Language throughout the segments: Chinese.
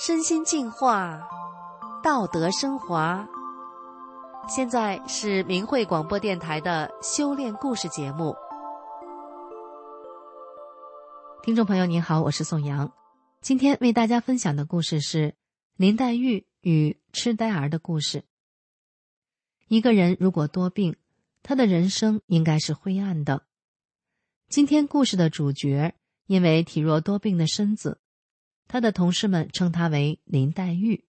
身心净化，道德升华。现在是明慧广播电台的修炼故事节目。听众朋友您好，我是宋阳，今天为大家分享的故事是林黛玉与痴呆儿的故事。一个人如果多病，他的人生应该是灰暗的。今天故事的主角因为体弱多病的身子，他的同事们称他为林黛玉，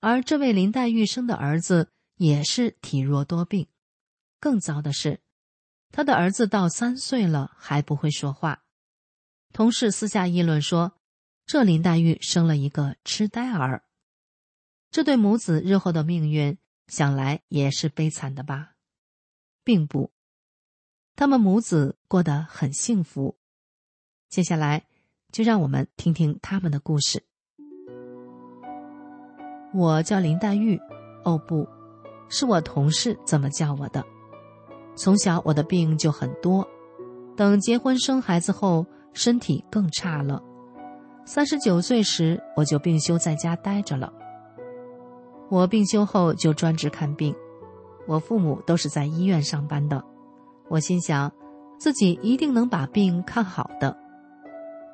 而这位林黛玉生的儿子也是体弱多病。更糟的是，他的儿子到三岁了还不会说话。同事私下议论说，这林黛玉生了一个痴呆儿。这对母子日后的命运，想来也是悲惨的吧？并不。他们母子过得很幸福。接下来，就让我们听听他们的故事。我叫林黛玉，哦不，是我同事这么叫我的。从小我的病就很多，等结婚生孩子后，身体更差了。三十九岁时，我就病休在家待着了。我病休后就专职看病，我父母都是在医院上班的。我心想，自己一定能把病看好的。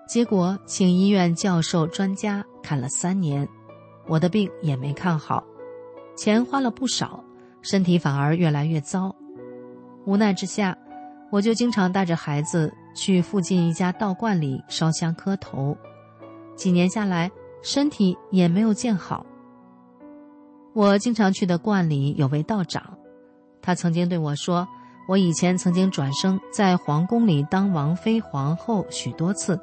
结果，请医院教授专家看了三年，我的病也没看好，钱花了不少，身体反而越来越糟。无奈之下，我就经常带着孩子去附近一家道观里烧香磕头。几年下来，身体也没有见好。我经常去的观里有位道长，他曾经对我说。我以前曾经转生在皇宫里当王妃、皇后许多次，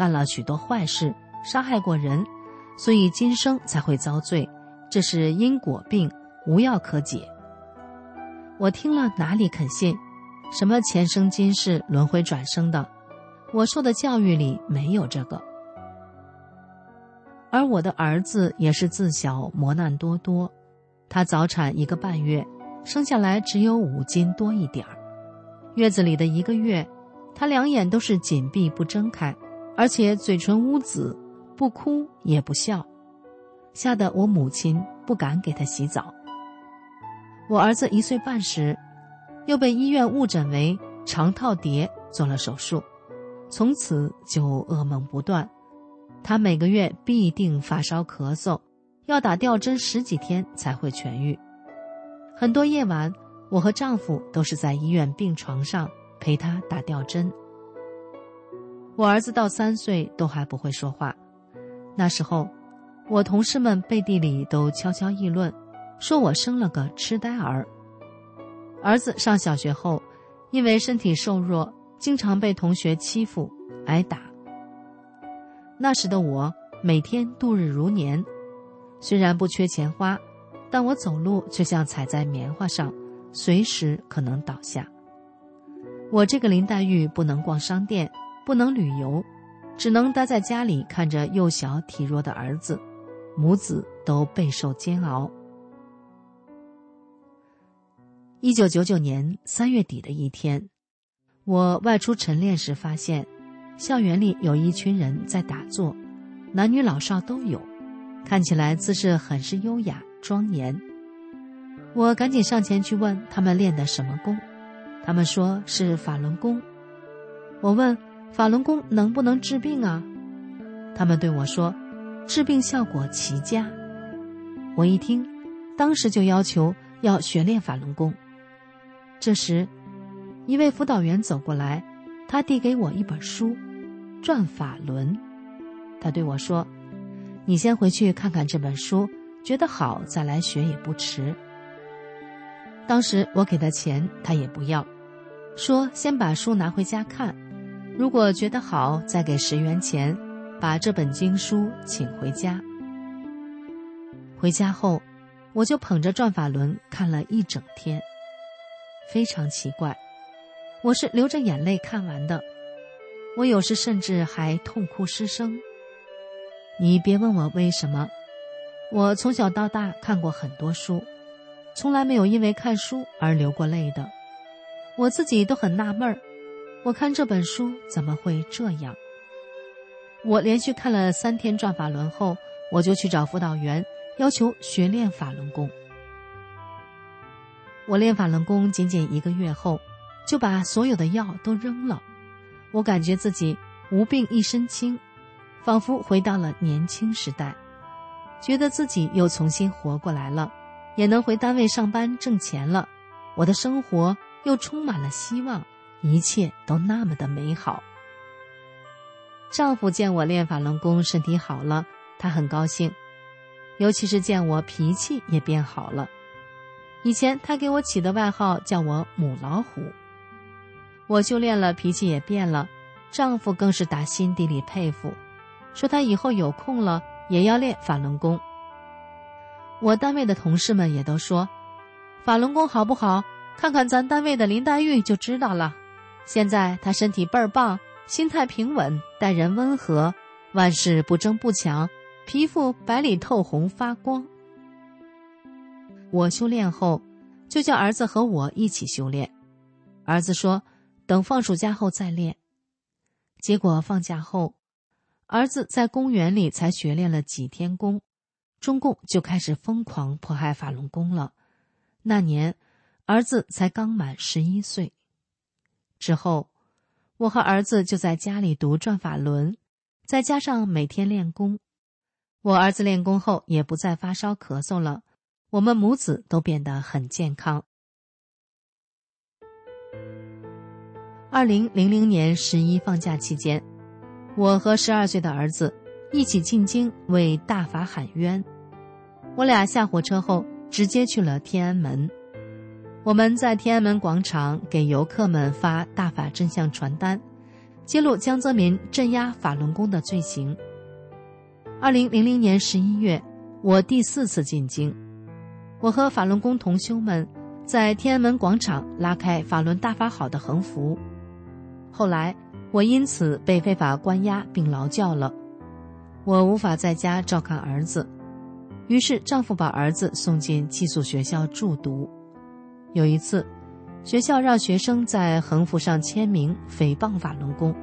干了许多坏事，杀害过人，所以今生才会遭罪。这是因果病，无药可解。我听了哪里肯信？什么前生今世、轮回转生的？我受的教育里没有这个。而我的儿子也是自小磨难多多，他早产一个半月。生下来只有五斤多一点儿，月子里的一个月，他两眼都是紧闭不睁开，而且嘴唇乌紫，不哭也不笑，吓得我母亲不敢给他洗澡。我儿子一岁半时，又被医院误诊为肠套叠，做了手术，从此就噩梦不断，他每个月必定发烧咳嗽，要打吊针十几天才会痊愈。很多夜晚，我和丈夫都是在医院病床上陪他打吊针。我儿子到三岁都还不会说话，那时候，我同事们背地里都悄悄议论，说我生了个痴呆儿。儿子上小学后，因为身体瘦弱，经常被同学欺负挨打。那时的我每天度日如年，虽然不缺钱花。但我走路却像踩在棉花上，随时可能倒下。我这个林黛玉不能逛商店，不能旅游，只能待在家里看着幼小体弱的儿子，母子都备受煎熬。一九九九年三月底的一天，我外出晨练时发现，校园里有一群人在打坐，男女老少都有，看起来姿势很是优雅。庄严，我赶紧上前去问他们练的什么功，他们说是法轮功。我问法轮功能不能治病啊？他们对我说，治病效果奇佳。我一听，当时就要求要学练法轮功。这时，一位辅导员走过来，他递给我一本书《转法轮》，他对我说：“你先回去看看这本书。”觉得好再来学也不迟。当时我给他钱，他也不要，说先把书拿回家看，如果觉得好再给十元钱，把这本经书请回家。回家后，我就捧着转法轮看了一整天，非常奇怪，我是流着眼泪看完的，我有时甚至还痛哭失声。你别问我为什么。我从小到大看过很多书，从来没有因为看书而流过泪的。我自己都很纳闷儿，我看这本书怎么会这样？我连续看了三天转法轮后，我就去找辅导员，要求学练法轮功。我练法轮功仅仅一个月后，就把所有的药都扔了。我感觉自己无病一身轻，仿佛回到了年轻时代，觉得自己又重新活过来了，也能回单位上班挣钱了。我的生活又充满了希望，一切都那么的美好。丈夫见我练法轮功，身体好了，他很高兴，尤其是见我脾气也变好了。以前他给我起的外号叫我“母老虎”。我修炼了，脾气也变了，丈夫更是打心底里佩服，说他以后有空了也要练法轮功。我单位的同事们也都说，法轮功好不好，看看咱单位的林黛玉就知道了。现在他身体倍儿棒，心态平稳，待人温和，万事不争不抢，皮肤白里透红发光。我修炼后，就叫儿子和我一起修炼，儿子说。等放暑假后再练。结果放假后，儿子在公园里才学练了几天功，中共就开始疯狂迫害法轮功了。那年，儿子才刚满十一岁。之后，我和儿子就在家里读转法轮，再加上每天练功，我儿子练功后也不再发烧咳嗽了，我们母子都变得很健康。二零零零年十一放假期间，我和十二岁的儿子一起进京为大法喊冤。我俩下火车后直接去了天安门。我们在天安门广场给游客们发大法真相传单，揭露江泽民镇压法轮功的罪行。二零零零年十一月，我第四次进京，我和法轮功同修们在天安门广场拉开“法轮大法好”的横幅。后来，我因此被非法关押并劳教了，我无法在家照看儿子，于是丈夫把儿子送进寄宿学校住读。有一次，学校让学生在横幅上签名诽谤法轮功，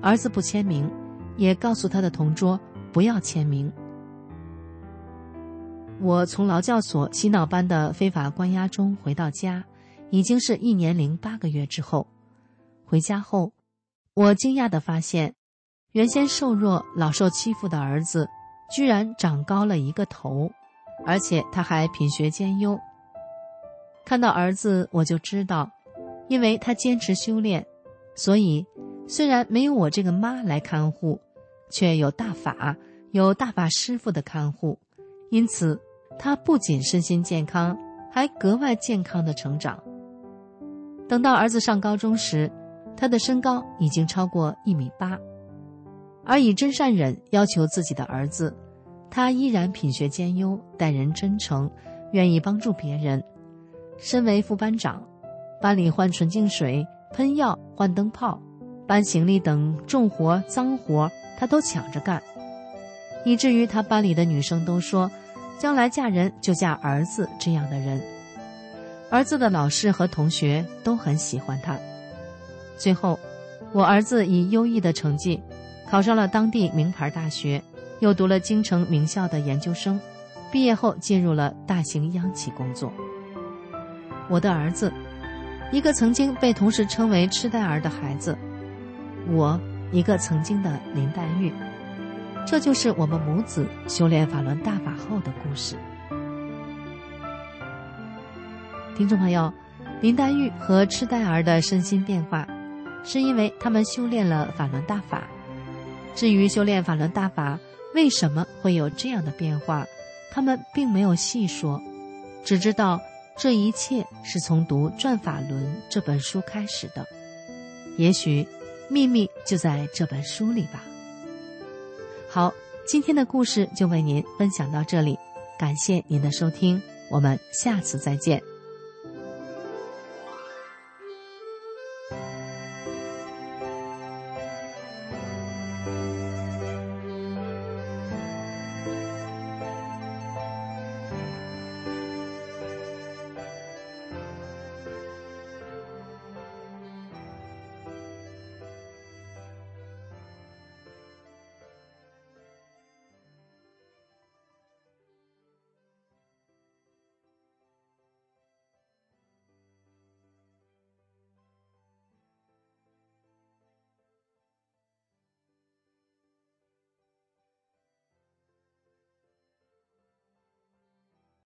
儿子不签名，也告诉他的同桌不要签名。我从劳教所洗脑班的非法关押中回到家，已经是一年零八个月之后。回家后，我惊讶地发现，原先瘦弱、老受欺负的儿子，居然长高了一个头，而且他还品学兼优。看到儿子，我就知道，因为他坚持修炼，所以虽然没有我这个妈来看护，却有大法、有大法师傅的看护，因此他不仅身心健康，还格外健康的成长。等到儿子上高中时，他的身高已经超过一米八，而以真善忍要求自己的儿子，他依然品学兼优，待人真诚，愿意帮助别人。身为副班长，班里换纯净水、喷药、换灯泡、搬行李等重活、脏活，他都抢着干，以至于他班里的女生都说，将来嫁人就嫁儿子这样的人。儿子的老师和同学都很喜欢他。最后，我儿子以优异的成绩考上了当地名牌大学，又读了京城名校的研究生，毕业后进入了大型央企工作。我的儿子，一个曾经被同事称为“痴呆儿”的孩子，我一个曾经的林黛玉，这就是我们母子修炼法轮大法后的故事。听众朋友，林黛玉和痴呆儿的身心变化。是因为他们修炼了法轮大法。至于修炼法轮大法为什么会有这样的变化，他们并没有细说，只知道这一切是从读《转法轮》这本书开始的。也许秘密就在这本书里吧。好，今天的故事就为您分享到这里，感谢您的收听，我们下次再见。